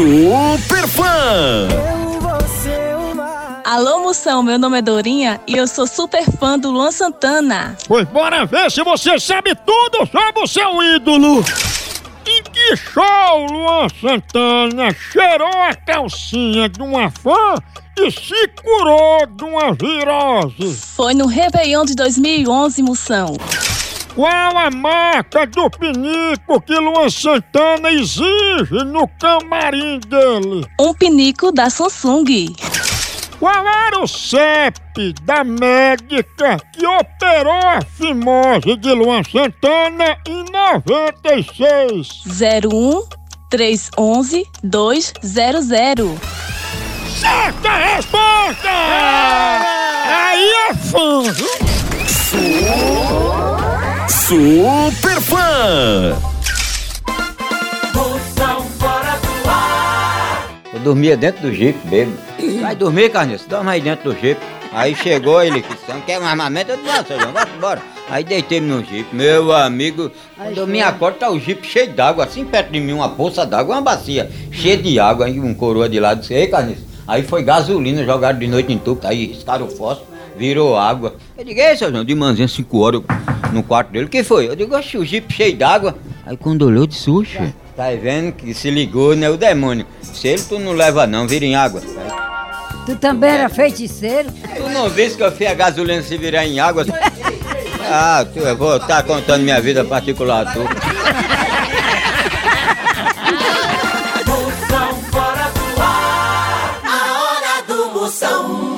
Super Fã. Alô, Moção, meu nome é Dorinha e eu sou super fã do Luan Santana. Pois bora ver se você sabe tudo sobre o seu ídolo. Em que show Luan Santana cheirou a calcinha de uma fã e se curou de uma virose? Foi no Réveillon de 2011, Moção. Qual a marca do pinico que Luan Santana exige no camarim dele? Um pinico da Samsung. Qual era o CEP da médica que operou a fimose de Luan Santana em 96? 01 311 200. Certa resposta! Aí é fã! Super Fã. Eu dormia dentro do jipe, bebo. Vai dormir, Carniça? Dorme aí dentro do jipe. Aí chegou ele, que não quer um armamento? Eu disse, não, seu João, vai embora. Aí deitei-me no jipe. Meu amigo, quando eu me acordo, tá o jipe cheio d'água, assim perto de mim, uma poça d'água, uma bacia cheia de água. Aí um coroa de lado disse, ei, Carniça. Aí foi gasolina, jogaram de noite em tubo, aí riscaram o fósforo, virou água. Eu digo, ei, seu João, de manhã, 5 horas, eu- no quarto dele. O que foi? Eu digo, oxe, o jipe cheio d'água. Aí quando olhou, de oxe. É. Tá vendo que se ligou, né? O demônio. Se ele tu não leva não, vira em água. Tu também era feiticeiro? É. Tu não viste que eu fiz a gasolina se virar em água? Ah, tu, eu vou estar tá contando minha vida particular a tu. Moção fora do ar, a hora do moção.